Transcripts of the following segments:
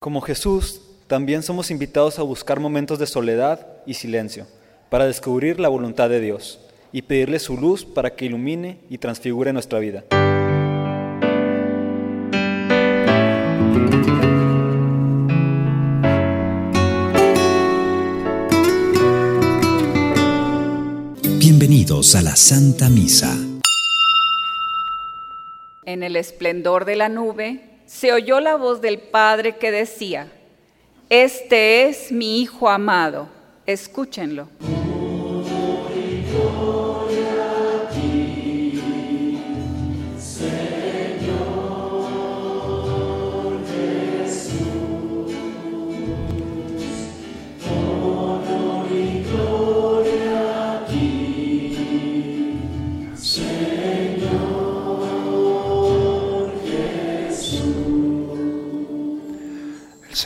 Como Jesús, también somos invitados a buscar momentos de soledad y silencio para descubrir la voluntad de Dios y pedirle su luz para que ilumine y transfigure nuestra vida. Bienvenidos a la Santa Misa. En el esplendor de la nube se oyó la voz del Padre que decía, Este es mi Hijo amado, escúchenlo.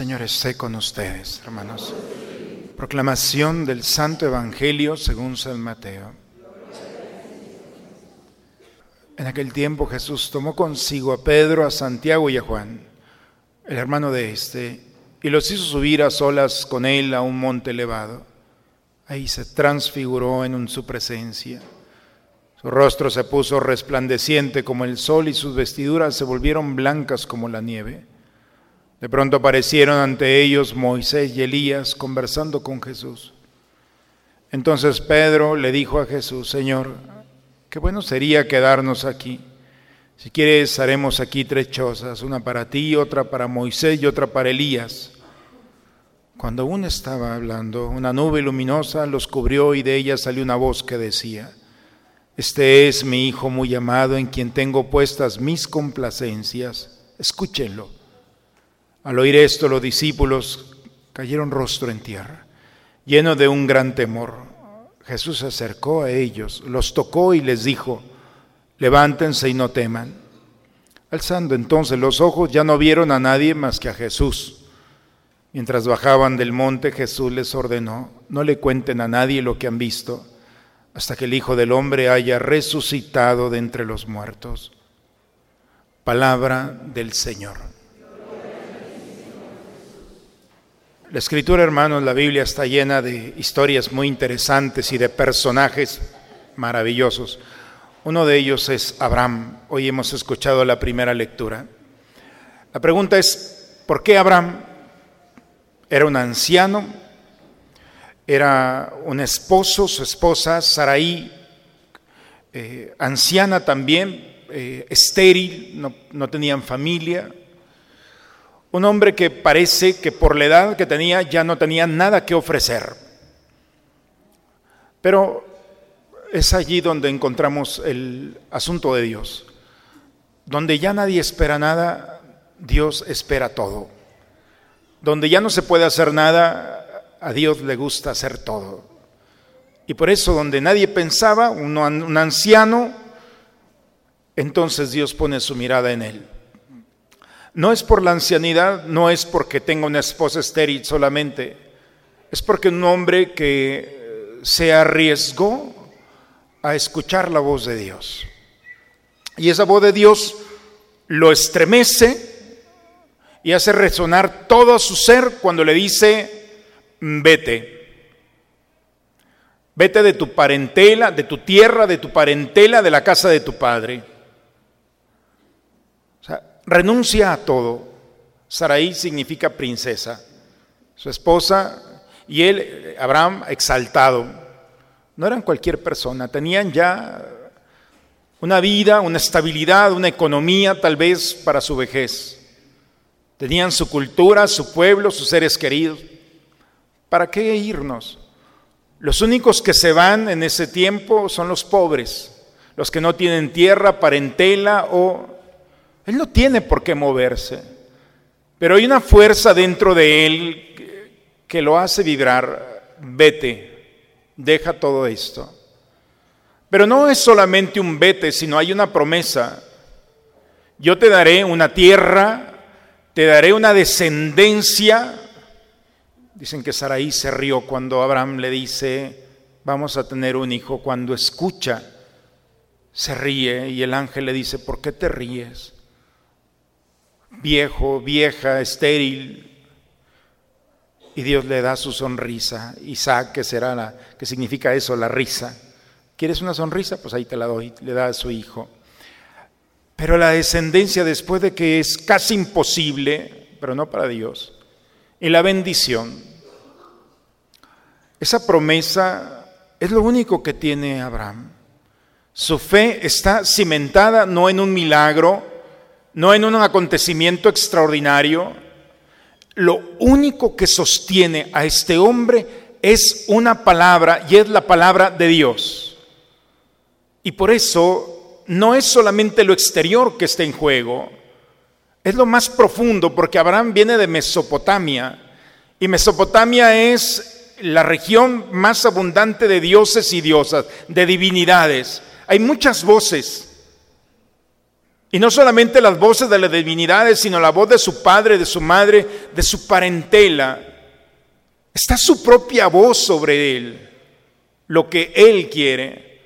Señor esté con ustedes, hermanos. Proclamación del Santo Evangelio según San Mateo. En aquel tiempo Jesús tomó consigo a Pedro, a Santiago y a Juan, el hermano de este, y los hizo subir a solas con él a un monte elevado. Ahí se transfiguró en su presencia. Su rostro se puso resplandeciente como el sol y sus vestiduras se volvieron blancas como la nieve. De pronto aparecieron ante ellos Moisés y Elías conversando con Jesús. Entonces Pedro le dijo a Jesús, Señor, qué bueno sería quedarnos aquí. Si quieres, haremos aquí tres chozas, una para ti, otra para Moisés y otra para Elías. Cuando aún estaba hablando, una nube luminosa los cubrió y de ella salió una voz que decía, Este es mi Hijo muy amado en quien tengo puestas mis complacencias, escúchenlo. Al oír esto, los discípulos cayeron rostro en tierra, llenos de un gran temor. Jesús se acercó a ellos, los tocó y les dijo, levántense y no teman. Alzando entonces los ojos, ya no vieron a nadie más que a Jesús. Mientras bajaban del monte, Jesús les ordenó, no le cuenten a nadie lo que han visto, hasta que el Hijo del Hombre haya resucitado de entre los muertos. Palabra del Señor. La escritura, hermanos, la Biblia está llena de historias muy interesantes y de personajes maravillosos. Uno de ellos es Abraham. Hoy hemos escuchado la primera lectura. La pregunta es, ¿por qué Abraham era un anciano? Era un esposo, su esposa Saraí, eh, anciana también, eh, estéril, no, no tenían familia, un hombre que parece que por la edad que tenía ya no tenía nada que ofrecer. Pero es allí donde encontramos el asunto de Dios. Donde ya nadie espera nada, Dios espera todo. Donde ya no se puede hacer nada, a Dios le gusta hacer todo. Y por eso donde nadie pensaba, un, anciano, entonces Dios pone su mirada en él. No es por la ancianidad, no es porque tenga una esposa estéril solamente, es porque un hombre que se arriesgó a escuchar la voz de Dios. Y esa voz de Dios lo estremece y hace resonar todo su ser cuando le dice, vete. Vete de tu parentela, de tu tierra, de tu parentela, de la casa de tu padre renuncia a todo. Saraí significa princesa. Su esposa y él, Abraham, exaltado. No eran cualquier persona, tenían ya una vida, una estabilidad, una economía tal vez para su vejez. Tenían su cultura, su pueblo, sus seres queridos. ¿Para qué irnos? Los únicos que se van en ese tiempo son los pobres, los que no tienen tierra, parentela o él no tiene por qué moverse, pero hay una fuerza dentro de él que lo hace vibrar. Vete, deja todo esto. Pero no es solamente un vete, sino hay una promesa. Yo te daré una tierra, te daré una descendencia. Dicen que Saraí se rió cuando Abraham le dice, vamos a tener un hijo. Cuando escucha, se ríe y el ángel le dice, ¿por qué te ríes? Viejo, vieja, estéril, y Dios le da su sonrisa. Isaac, que será la, que significa eso, la risa. ¿Quieres una sonrisa? Pues ahí te la doy, le da a su hijo. Pero la descendencia, después de que es casi imposible, pero no para Dios, y la bendición, esa promesa es lo único que tiene Abraham. Su fe está cimentada no en un milagro, no en un acontecimiento extraordinario. Lo único que sostiene a este hombre es una palabra y es la palabra de Dios. Y por eso no es solamente lo exterior que está en juego, es lo más profundo porque Abraham viene de Mesopotamia y Mesopotamia es la región más abundante de dioses y diosas, de divinidades. Hay muchas voces. Y no solamente las voces de las divinidades, sino la voz de su padre, de su madre, de su parentela. Está su propia voz sobre él, lo que él quiere.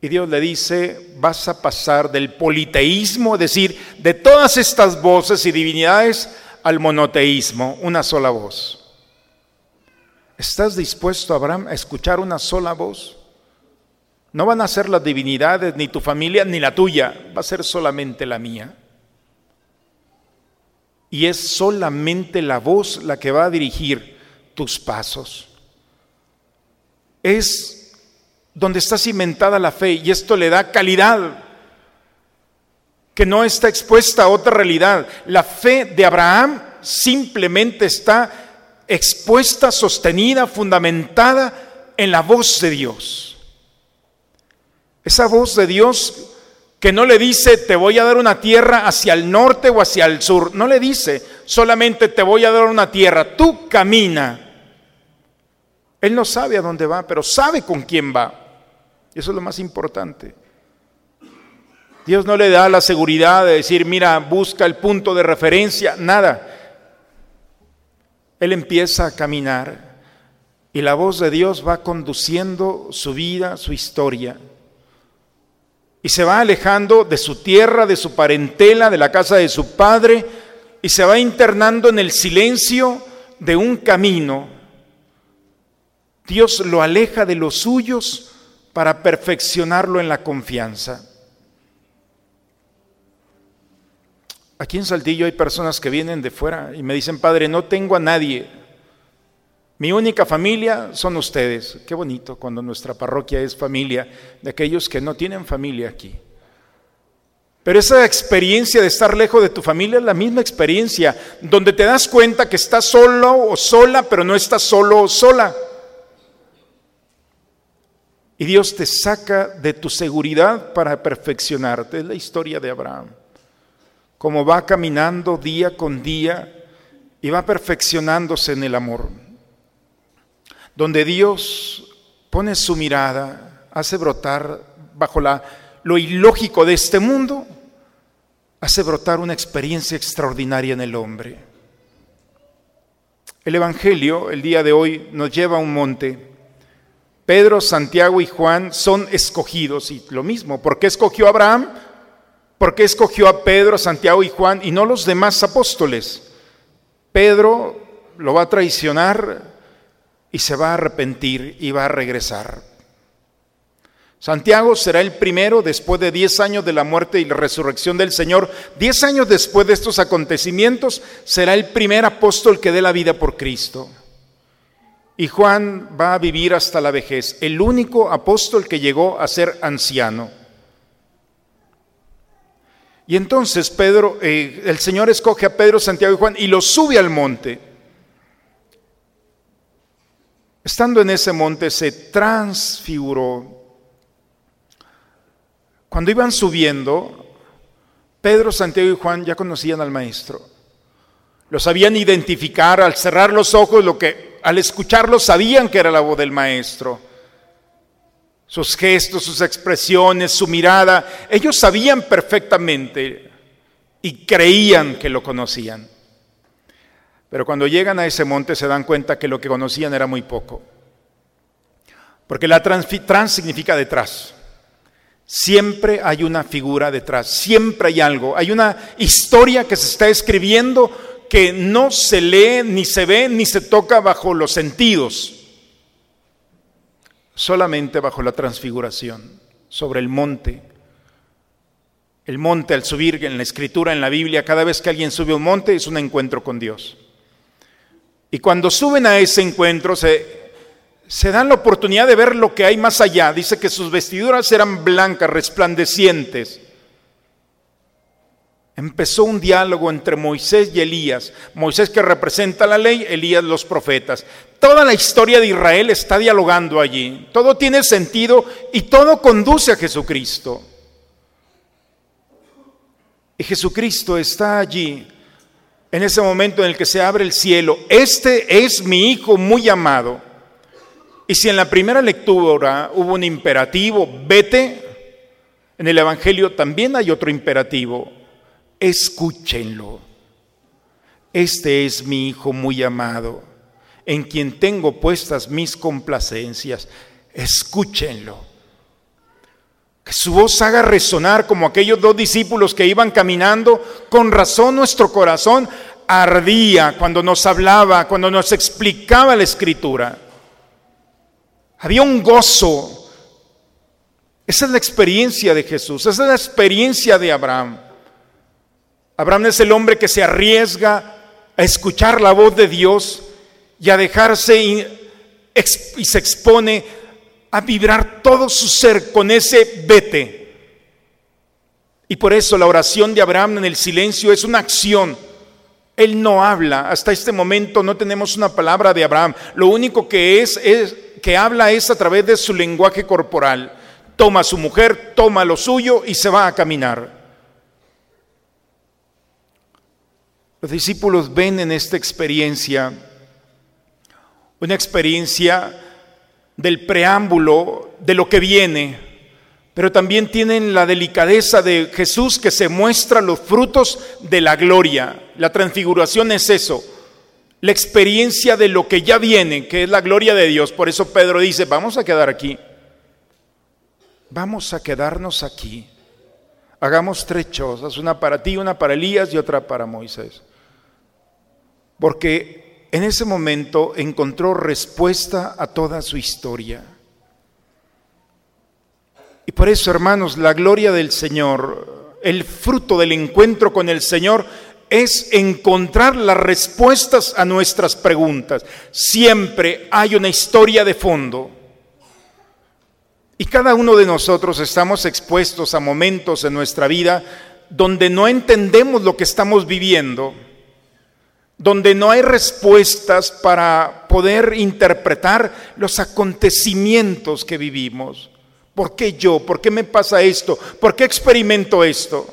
Y Dios le dice, vas a pasar del politeísmo, es decir, de todas estas voces y divinidades, al monoteísmo, una sola voz. ¿Estás dispuesto, Abraham, a escuchar una sola voz? No van a ser las divinidades, ni tu familia, ni la tuya, va a ser solamente la mía. Y es solamente la voz la que va a dirigir tus pasos. Es donde está cimentada la fe y esto le da calidad, que no está expuesta a otra realidad. La fe de Abraham simplemente está expuesta, sostenida, fundamentada en la voz de Dios. Esa voz de Dios que no le dice te voy a dar una tierra hacia el norte o hacia el sur, no le dice solamente te voy a dar una tierra, tú camina. Él no sabe a dónde va, pero sabe con quién va. Eso es lo más importante. Dios no le da la seguridad de decir, mira, busca el punto de referencia, nada. Él empieza a caminar y la voz de Dios va conduciendo su vida, su historia y se va alejando de su tierra, de su parentela, de la casa de su padre, y se va internando en el silencio de un camino. Dios lo aleja de los suyos para perfeccionarlo en la confianza. Aquí en Saltillo hay personas que vienen de fuera y me dicen, Padre, no tengo a nadie. Mi única familia son ustedes. Qué bonito cuando nuestra parroquia es familia de aquellos que no tienen familia aquí. Pero esa experiencia de estar lejos de tu familia es la misma experiencia, donde te das cuenta que estás solo o sola, pero no estás solo o sola. Y Dios te saca de tu seguridad para perfeccionarte. Es la historia de Abraham. Como va caminando día con día y va perfeccionándose en el amor donde Dios pone su mirada, hace brotar bajo la, lo ilógico de este mundo, hace brotar una experiencia extraordinaria en el hombre. El Evangelio, el día de hoy, nos lleva a un monte. Pedro, Santiago y Juan son escogidos y lo mismo. ¿Por qué escogió a Abraham? ¿Por qué escogió a Pedro, Santiago y Juan y no los demás apóstoles? Pedro lo va a traicionar, y se va a arrepentir y va a regresar. Santiago será el primero después de diez años de la muerte y la resurrección del Señor. Diez años después de estos acontecimientos será el primer apóstol que dé la vida por Cristo. Y Juan va a vivir hasta la vejez, el único apóstol que llegó a ser anciano. Y entonces Pedro, eh, el Señor escoge a Pedro, Santiago y Juan y los sube al monte. Estando en ese monte se transfiguró. Cuando iban subiendo, Pedro, Santiago y Juan ya conocían al maestro. Lo sabían identificar al cerrar los ojos, lo que al escucharlo sabían que era la voz del maestro. Sus gestos, sus expresiones, su mirada, ellos sabían perfectamente y creían que lo conocían. Pero cuando llegan a ese monte se dan cuenta que lo que conocían era muy poco. Porque la trans, significa detrás. Siempre hay una figura detrás, siempre hay algo, hay una historia que se está escribiendo que no se lee, ni se ve, ni se toca bajo los sentidos, solamente bajo la transfiguración, sobre el monte. El monte al subir en la escritura, en la Biblia, cada vez que alguien sube un monte es un encuentro con Dios. Y cuando suben a ese encuentro se, dan la oportunidad de ver lo que hay más allá. Dice que sus vestiduras eran blancas, resplandecientes. Empezó un diálogo entre Moisés y Elías. Moisés que representa la ley, Elías los profetas. Toda la historia de Israel está dialogando allí. Todo tiene sentido y todo conduce a Jesucristo. Y Jesucristo está allí en ese momento en el que se abre el cielo. Este es mi Hijo muy amado. Y si en la primera lectura hubo un imperativo, vete, en el Evangelio también hay otro imperativo, escúchenlo. Este es mi Hijo muy amado, en quien tengo puestas mis complacencias. Escúchenlo. Que su voz haga resonar como aquellos dos discípulos que iban caminando. Con razón nuestro corazón ardía cuando nos hablaba, cuando nos explicaba la escritura. Había un gozo. Esa es la experiencia de Jesús, esa es la experiencia de Abraham. Abraham es el hombre que se arriesga a escuchar la voz de Dios y a dejarse y, se expone a vibrar todo su ser con ese vete. Y por eso la oración de Abraham en el silencio es una acción. Él no habla. Hasta este momento no tenemos una palabra de Abraham. Lo único que es, es que habla es a través de su lenguaje corporal. Toma a su mujer, toma lo suyo y se va a caminar. Los discípulos ven en esta experiencia una experiencia del preámbulo de lo que viene, pero también tienen la delicadeza de Jesús que se muestra los frutos de la gloria. La transfiguración es eso, la experiencia de lo que ya viene, que es la gloria de Dios. Por eso Pedro dice, vamos a quedar aquí, vamos a quedarnos aquí. Hagamos tres cosas, una para ti, una para Elías y otra para Moisés porque en ese momento encontró respuesta a toda su historia. Y por eso, hermanos, la gloria del Señor, el fruto del encuentro con el Señor, es encontrar las respuestas a nuestras preguntas. Siempre hay una historia de fondo. Y cada uno de nosotros estamos expuestos a momentos en nuestra vida donde no entendemos lo que estamos viviendo donde no hay respuestas para poder interpretar los acontecimientos que vivimos. ¿Por qué yo? ¿Por qué me pasa esto? ¿Por qué experimento esto?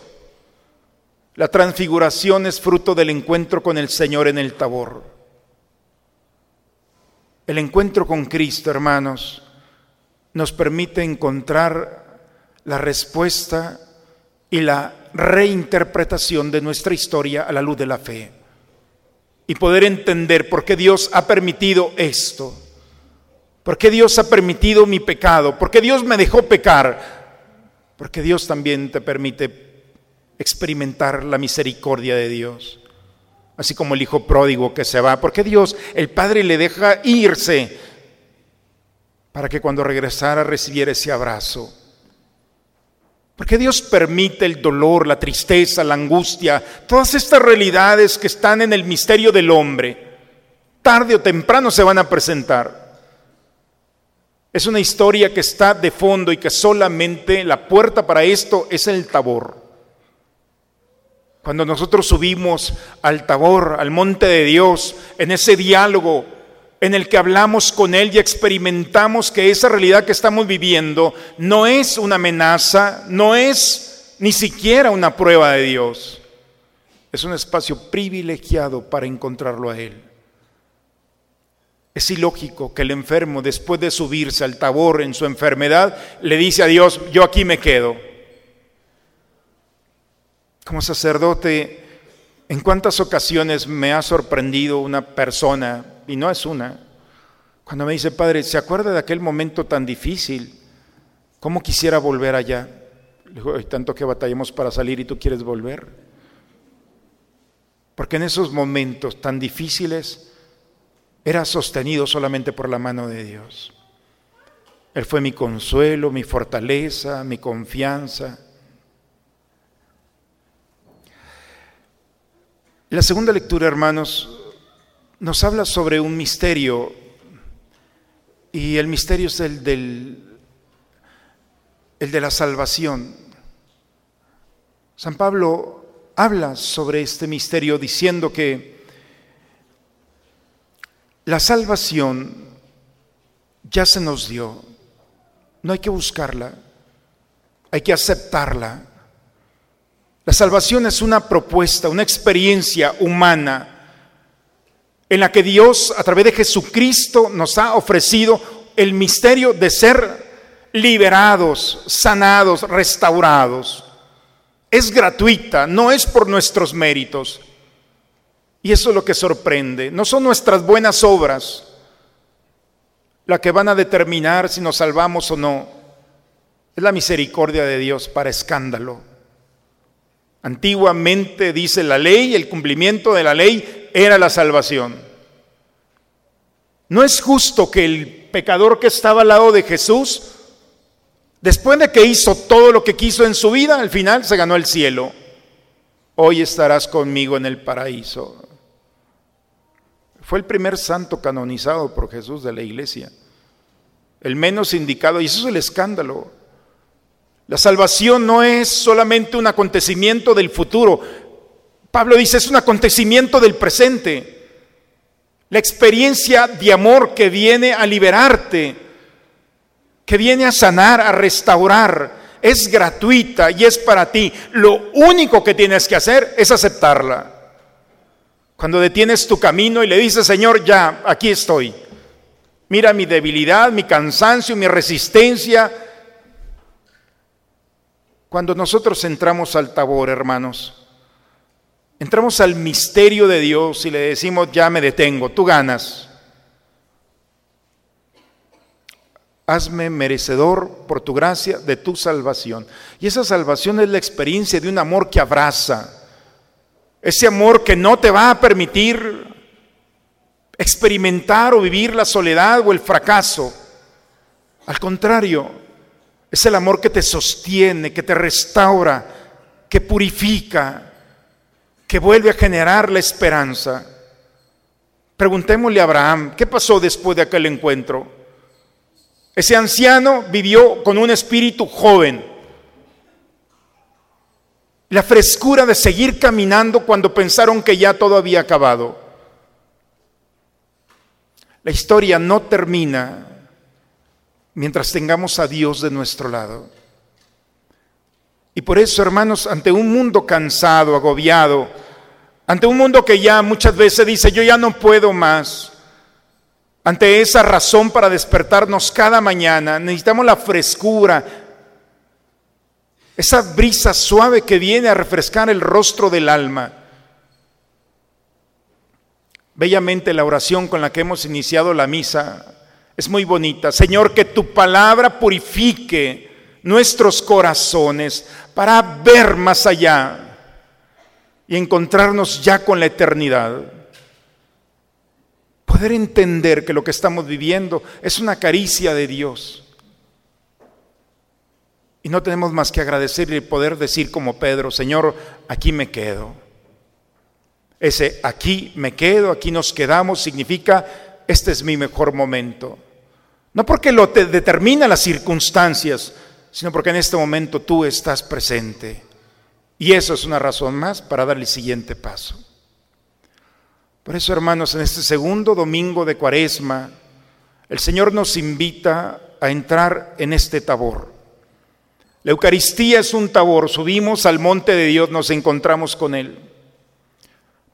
La transfiguración es fruto del encuentro con el Señor en el tabor. El encuentro con Cristo, hermanos, nos permite encontrar la respuesta y la reinterpretación de nuestra historia a la luz de la fe y poder entender por qué Dios ha permitido esto, por qué Dios ha permitido mi pecado, por qué Dios me dejó pecar, porque Dios también te permite experimentar la misericordia de Dios, así como el hijo pródigo que se va, porque Dios, el Padre le deja irse para que cuando regresara recibiera ese abrazo. Porque Dios permite el dolor, la tristeza, la angustia, todas estas realidades que están en el misterio del hombre. Tarde o temprano se van a presentar. Es una historia que está de fondo y que solamente la puerta para esto es el tabor. Cuando nosotros subimos al tabor, al monte de Dios, en ese diálogo en el que hablamos con Él y experimentamos que esa realidad que estamos viviendo no es una amenaza, no es ni siquiera una prueba de Dios. Es un espacio privilegiado para encontrarlo a Él. Es ilógico que el enfermo, después de subirse al tabor en su enfermedad, le dice a Dios, yo aquí me quedo. Como sacerdote, ¿en cuántas ocasiones me ha sorprendido una persona y no es una. Cuando me dice, Padre, ¿se acuerda de aquel momento tan difícil? ¿Cómo quisiera volver allá? Le digo, tanto que batallemos para salir y tú quieres volver. porque en esos momentos tan difíciles era sostenido solamente por la mano de Dios. Él fue mi consuelo, mi fortaleza, mi confianza. La segunda lectura, hermanos, nos habla sobre un misterio y el misterio es el del el de la salvación. San Pablo habla sobre este misterio diciendo que la salvación ya se nos dio, no hay que buscarla, hay que aceptarla. La salvación es una propuesta, una experiencia humana en la que Dios a través de Jesucristo nos ha ofrecido el misterio de ser liberados, sanados, restaurados. Es gratuita, no es por nuestros méritos. Y eso es lo que sorprende. No son nuestras buenas obras las que van a determinar si nos salvamos o no. Es la misericordia de Dios para escándalo. Antiguamente dice la ley, el cumplimiento de la ley era la salvación. No es justo que el pecador que estaba al lado de Jesús Después de que hizo todo lo que quiso en su vida, al final se ganó el cielo. Hoy estarás conmigo en el paraíso. Fue el primer santo canonizado por Jesús de la iglesia. El menos indicado, y eso es el escándalo. La salvación no es solamente un acontecimiento del futuro. Pablo dice, es un acontecimiento del presente. La experiencia de amor que viene a liberarte que viene a sanar, a restaurar, es gratuita y es para ti. Lo único que tienes que hacer es aceptarla. Cuando detienes tu camino y le dices, Señor, ya, aquí estoy. Mira mi debilidad, mi cansancio, mi resistencia. Cuando nosotros entramos al tabor, hermanos, entramos al misterio de Dios y le decimos, ya me detengo, tú ganas. hazme merecedor por tu gracia de tu salvación. Y esa salvación es la experiencia de un amor que abraza, ese amor que no te va a permitir experimentar o vivir la soledad o el fracaso. Al contrario, es el amor que te sostiene, que te restaura, que purifica, que vuelve a generar la esperanza. Preguntémosle a Abraham, ¿qué pasó después de aquel encuentro? Ese anciano vivió con un espíritu joven. La frescura de seguir caminando cuando pensaron que ya todo había acabado. La historia no termina mientras tengamos a Dios de nuestro lado. Y por eso, hermanos, ante un mundo cansado, agobiado, ante un mundo que ya muchas veces dice, yo ya no puedo más, ante esa razón para despertarnos cada mañana, necesitamos la frescura, esa brisa suave que viene a refrescar el rostro del alma. Bellamente la oración con la que hemos iniciado la misa es muy bonita. Señor, que tu palabra purifique nuestros corazones para ver más allá y encontrarnos ya con la eternidad poder entender que lo que estamos viviendo es una caricia de Dios. Y no tenemos más que agradecerle y poder decir como Pedro, Señor, aquí me quedo. Ese aquí me quedo, aquí nos quedamos, significa, este es mi mejor momento. No porque lo te determina las circunstancias, sino porque en este momento tú estás presente. Y eso es una razón más para dar el siguiente paso. Por eso, hermanos, en este segundo domingo de Cuaresma, el Señor nos invita a entrar en este tabor. La Eucaristía es un tabor, subimos al monte de Dios, nos encontramos con Él.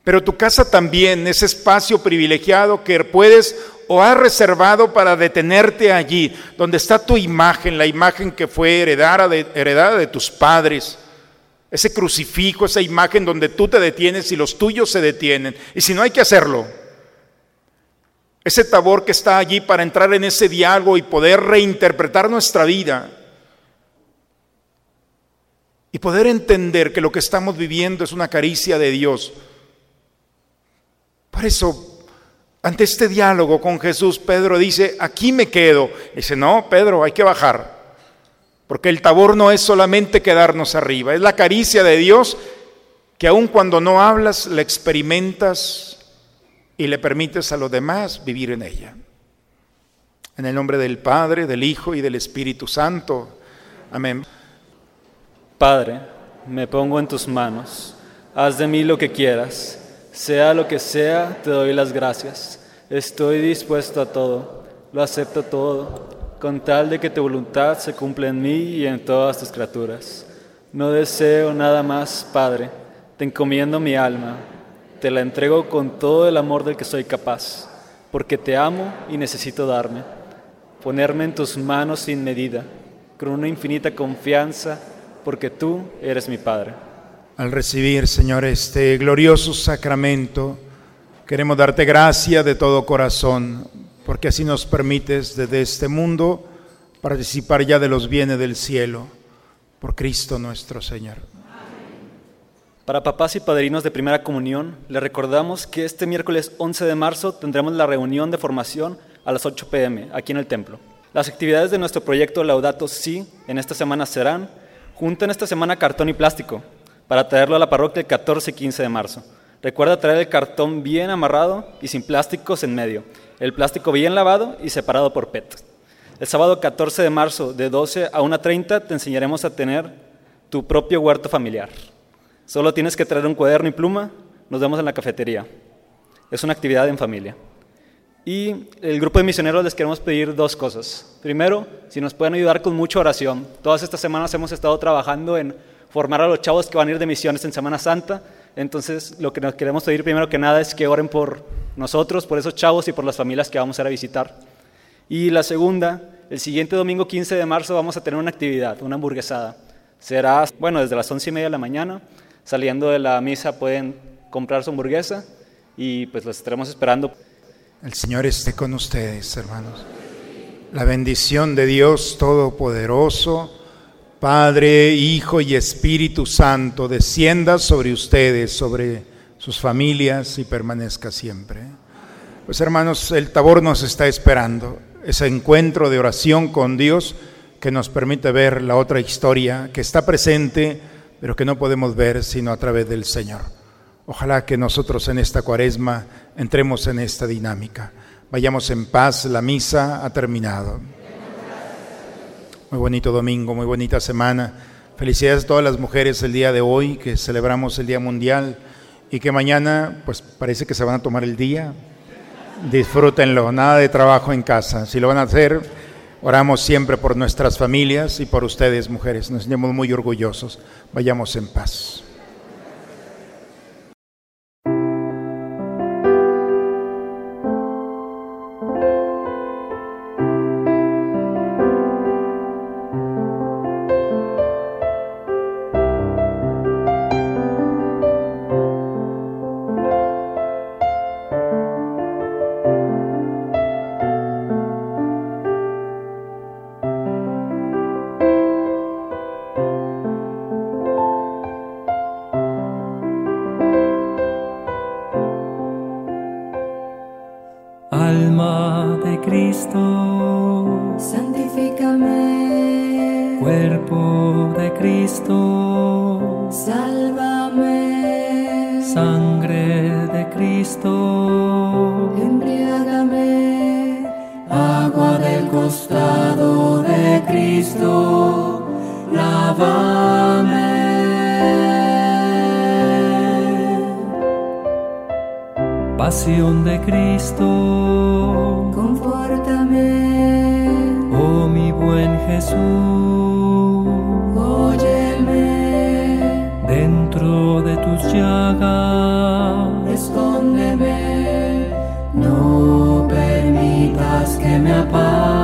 Pero tu casa también es espacio privilegiado que puedes o has reservado para detenerte allí, donde está tu imagen, la imagen que fue heredada de, heredada de tus padres, ese crucifijo, esa imagen donde tú te detienes y los tuyos se detienen. Y si no hay que hacerlo, ese tabor que está allí para entrar en ese diálogo y poder reinterpretar nuestra vida y poder entender que lo que estamos viviendo es una caricia de Dios Por eso, ante este diálogo con Jesús, Pedro dice, aquí me quedo. Dice, no, Pedro, hay que bajar. Porque el tabor no es solamente quedarnos arriba, es la caricia de Dios que aun cuando no hablas, la experimentas y le permites a los demás vivir en ella. En el nombre del Padre, del Hijo y del Espíritu Santo. Amén. Padre, me pongo en tus manos. Haz de mí lo que quieras. Sea lo que sea, te doy las gracias. Estoy dispuesto a todo. Lo acepto todo, con tal de que tu voluntad se cumpla en mí y en todas tus criaturas. No deseo nada más, Padre. Te encomiendo mi alma. Te la entrego con todo el amor del que soy capaz, porque te amo y necesito darme ponerme en tus manos sin medida, con una infinita confianza, porque tú eres mi Padre. Al recibir, Señor, este glorioso sacramento, queremos darte gracia de todo corazón, porque así nos permites desde este mundo participar ya de los bienes del cielo, por Cristo nuestro Señor. Para papás y padrinos de primera comunión, les recordamos que este miércoles 11 de marzo tendremos la reunión de formación a las 8 pm aquí en el templo. Las actividades de nuestro proyecto Laudato Si en esta semana serán, junten esta semana cartón y plástico para traerlo a la parroquia el 14 y 15 de marzo. Recuerda traer el cartón bien amarrado y sin plásticos en medio, el plástico bien lavado y separado por PET. El sábado 14 de marzo de 12 a 1.30 te enseñaremos a tener tu propio huerto familiar. Solo tienes que traer un cuaderno y pluma, nos vemos en la cafetería. Es una actividad en familia. Y el grupo de misioneros les queremos pedir dos cosas. Primero, si nos pueden ayudar con mucha oración. Todas estas semanas hemos estado trabajando en formar a los chavos que van a ir de misiones en Semana Santa. Entonces, lo que nos queremos pedir primero que nada es que oren por nosotros, por esos chavos y por las familias que vamos a ir a visitar. Y la segunda, el siguiente domingo 15 de marzo vamos a tener una actividad, una hamburguesada. Será, bueno, desde las once y media de la mañana. Saliendo de la misa pueden comprar su hamburguesa y pues los estaremos esperando. El Señor esté con ustedes, hermanos. La bendición de Dios Todopoderoso, Padre, Hijo y Espíritu Santo, descienda sobre ustedes, sobre sus familias y permanezca siempre. Pues hermanos, el tabor nos está esperando, ese encuentro de oración con Dios que nos permite ver la otra historia que está presente, pero que no podemos ver sino a través del Señor. Ojalá que nosotros en esta cuaresma entremos en esta dinámica. Vayamos en paz, la misa ha terminado. Muy bonito domingo, muy bonita semana. Felicidades a todas las mujeres el día de hoy, que celebramos el Día Mundial y que mañana, pues parece que se van a tomar el día. Disfrútenlo, nada de trabajo en casa. Si lo van a hacer, oramos siempre por nuestras familias y por ustedes, mujeres. Nos sentimos muy orgullosos. Vayamos en paz. Sálvame. Sangre de Cristo, embriágame. Agua del costado de Cristo, lávame. Pasión de Cristo, confórtame. Oh mi buen Jesús, tus llagas, escóndeme. No permitas que me aparte